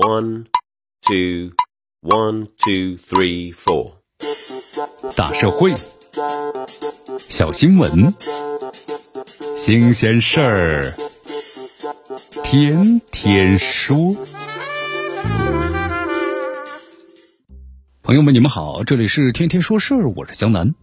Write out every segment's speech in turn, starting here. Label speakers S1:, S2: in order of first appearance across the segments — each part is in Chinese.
S1: One, two, one, two, three, four。
S2: 大社会，小新闻，新鲜事儿，天天说。朋友们，你们好，这里是天天说事儿，我是江南。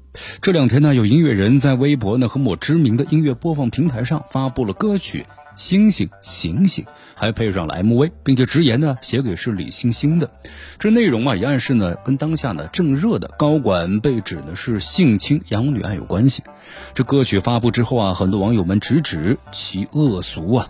S2: 这两天呢，有音乐人在微博呢和某知名的音乐播放平台上发布了歌曲。星星醒醒，还配上了 MV，并且直言呢写给是李星星的。这内容啊也暗示呢跟当下呢正热的高管被指的是性侵养女案有关系。这歌曲发布之后啊，很多网友们直指其恶俗啊。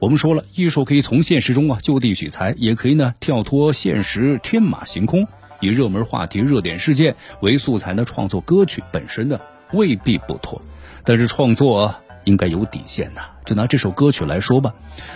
S2: 我们说了，艺术可以从现实中啊就地取材，也可以呢跳脱现实天马行空，以热门话题、热点事件为素材呢创作歌曲本身呢未必不妥，但是创作。应该有底线呐！就拿这首歌曲来说吧，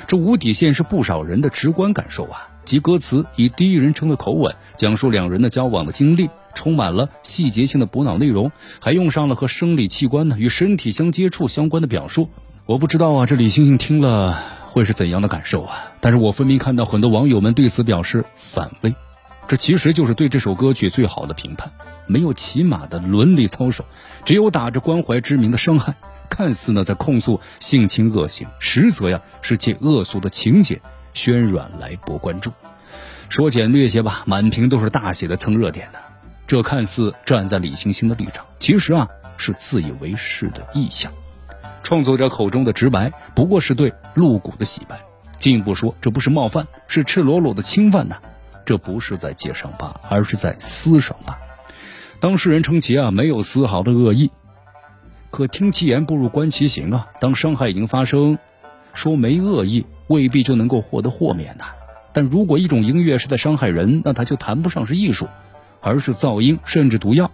S2: 这无底线是不少人的直观感受啊。即歌词以第一人称的口吻讲述两人的交往的经历，充满了细节性的补脑内容，还用上了和生理器官呢与身体相接触相关的表述。我不知道啊，这李星星听了会是怎样的感受啊？但是我分明看到很多网友们对此表示反胃，这其实就是对这首歌曲最好的评判。没有起码的伦理操守，只有打着关怀之名的伤害。看似呢在控诉性侵恶行，实则呀是借恶俗的情节渲染来博关注。说简略些吧，满屏都是大写的蹭热点的。这看似站在李星星的立场，其实啊是自以为是的臆想。创作者口中的直白，不过是对露骨的洗白。进一步说，这不是冒犯，是赤裸裸的侵犯呐。这不是在揭伤疤，而是在撕伤疤。当事人称其啊没有丝毫的恶意。可听其言不如观其行啊！当伤害已经发生，说没恶意未必就能够获得豁免呐。但如果一种音乐是在伤害人，那它就谈不上是艺术，而是噪音甚至毒药。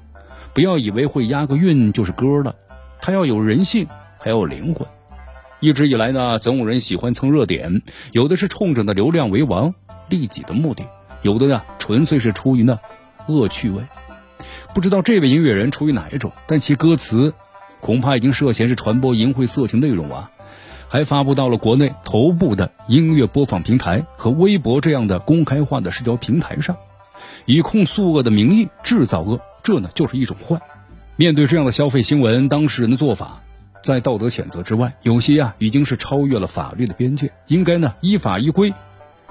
S2: 不要以为会押个韵就是歌了，它要有人性，还要有灵魂。一直以来呢，总有人喜欢蹭热点，有的是冲着那流量为王、利己的目的，有的呢纯粹是出于那恶趣味。不知道这位音乐人出于哪一种，但其歌词。恐怕已经涉嫌是传播淫秽色情内容啊，还发布到了国内头部的音乐播放平台和微博这样的公开化的社交平台上，以控诉恶的名义制造恶，这呢就是一种坏。面对这样的消费新闻，当事人的做法，在道德谴责之外，有些啊已经是超越了法律的边界，应该呢依法依规，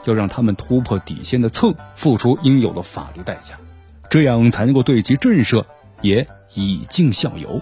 S2: 要让他们突破底线的蹭，付出应有的法律代价，这样才能够对其震慑，也以儆效尤。